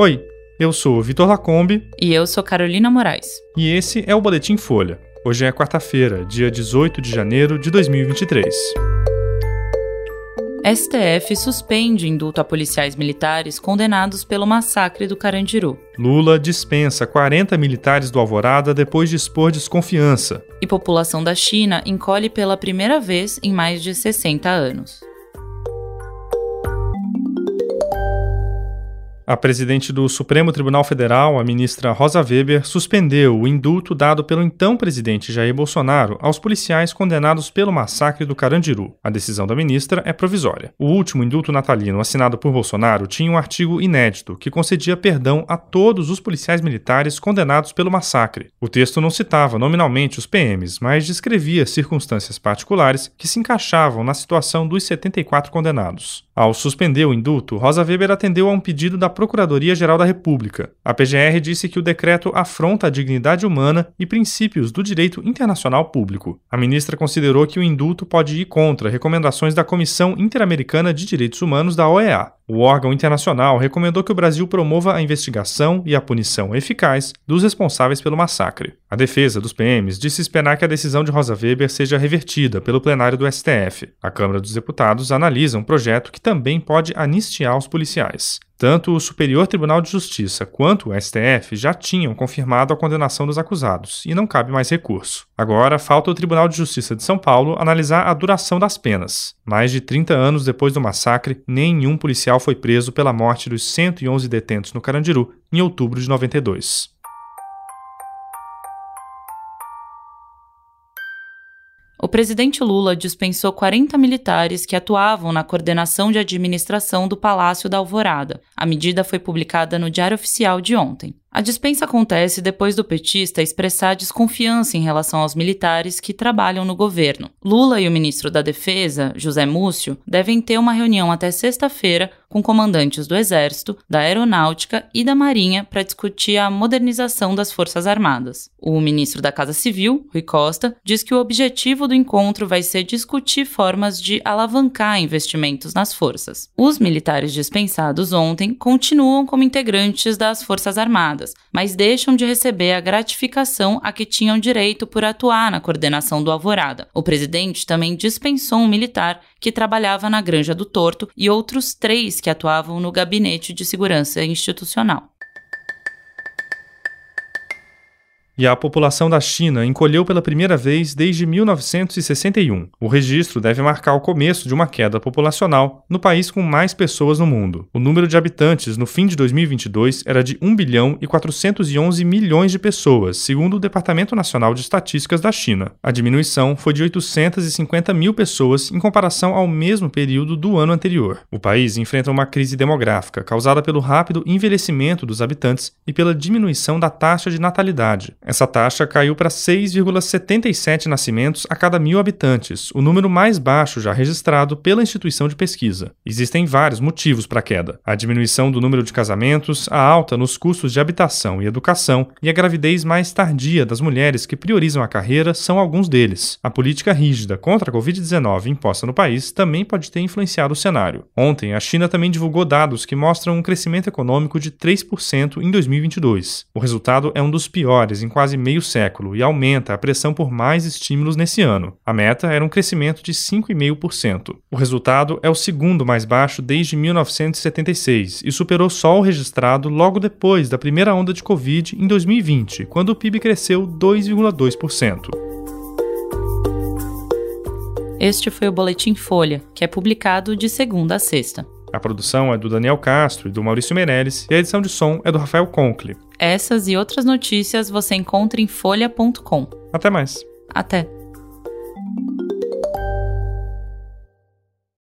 Oi, eu sou Vitor Lacombe. E eu sou Carolina Moraes. E esse é o Boletim Folha. Hoje é quarta-feira, dia 18 de janeiro de 2023. STF suspende indulto a policiais militares condenados pelo massacre do Carandiru. Lula dispensa 40 militares do Alvorada depois de expor desconfiança. E população da China encolhe pela primeira vez em mais de 60 anos. A presidente do Supremo Tribunal Federal, a ministra Rosa Weber, suspendeu o indulto dado pelo então presidente Jair Bolsonaro aos policiais condenados pelo massacre do Carandiru. A decisão da ministra é provisória. O último indulto natalino assinado por Bolsonaro tinha um artigo inédito que concedia perdão a todos os policiais militares condenados pelo massacre. O texto não citava nominalmente os PMs, mas descrevia circunstâncias particulares que se encaixavam na situação dos 74 condenados. Ao suspender o indulto, Rosa Weber atendeu a um pedido da Procuradoria-Geral da República. A PGR disse que o decreto afronta a dignidade humana e princípios do direito internacional público. A ministra considerou que o indulto pode ir contra recomendações da Comissão Interamericana de Direitos Humanos da OEA. O órgão internacional recomendou que o Brasil promova a investigação e a punição eficaz dos responsáveis pelo massacre. A defesa dos PMs disse esperar que a decisão de Rosa Weber seja revertida pelo plenário do STF. A Câmara dos Deputados analisa um projeto que também pode anistiar os policiais. Tanto o Superior Tribunal de Justiça quanto o STF já tinham confirmado a condenação dos acusados, e não cabe mais recurso. Agora, falta o Tribunal de Justiça de São Paulo analisar a duração das penas. Mais de 30 anos depois do massacre, nenhum policial foi preso pela morte dos 111 detentos no Carandiru em outubro de 92. O presidente Lula dispensou 40 militares que atuavam na coordenação de administração do Palácio da Alvorada. A medida foi publicada no Diário Oficial de ontem. A dispensa acontece depois do petista expressar desconfiança em relação aos militares que trabalham no governo. Lula e o ministro da Defesa, José Múcio, devem ter uma reunião até sexta-feira com comandantes do Exército, da Aeronáutica e da Marinha para discutir a modernização das Forças Armadas. O ministro da Casa Civil, Rui Costa, diz que o objetivo do encontro vai ser discutir formas de alavancar investimentos nas forças. Os militares dispensados ontem continuam como integrantes das Forças Armadas mas deixam de receber a gratificação a que tinham direito por atuar na coordenação do Alvorada. O presidente também dispensou um militar que trabalhava na Granja do Torto e outros três que atuavam no Gabinete de Segurança Institucional. E a população da China encolheu pela primeira vez desde 1961. O registro deve marcar o começo de uma queda populacional no país com mais pessoas no mundo. O número de habitantes no fim de 2022 era de 1 bilhão e 411 milhões de pessoas, segundo o Departamento Nacional de Estatísticas da China. A diminuição foi de 850 mil pessoas em comparação ao mesmo período do ano anterior. O país enfrenta uma crise demográfica causada pelo rápido envelhecimento dos habitantes e pela diminuição da taxa de natalidade. Essa taxa caiu para 6,77 nascimentos a cada mil habitantes, o número mais baixo já registrado pela instituição de pesquisa. Existem vários motivos para a queda: a diminuição do número de casamentos, a alta nos custos de habitação e educação e a gravidez mais tardia das mulheres que priorizam a carreira são alguns deles. A política rígida contra a Covid-19 imposta no país também pode ter influenciado o cenário. Ontem, a China também divulgou dados que mostram um crescimento econômico de 3% em 2022. O resultado é um dos piores em quase meio século e aumenta a pressão por mais estímulos nesse ano. A meta era um crescimento de 5,5%. O resultado é o segundo mais baixo desde 1976 e superou só o registrado logo depois da primeira onda de Covid em 2020, quando o PIB cresceu 2,2%. Este foi o Boletim Folha, que é publicado de segunda a sexta. A produção é do Daniel Castro e do Maurício Meirelles e a edição de som é do Rafael Conkle. Essas e outras notícias você encontra em folha.com. Até mais. Até.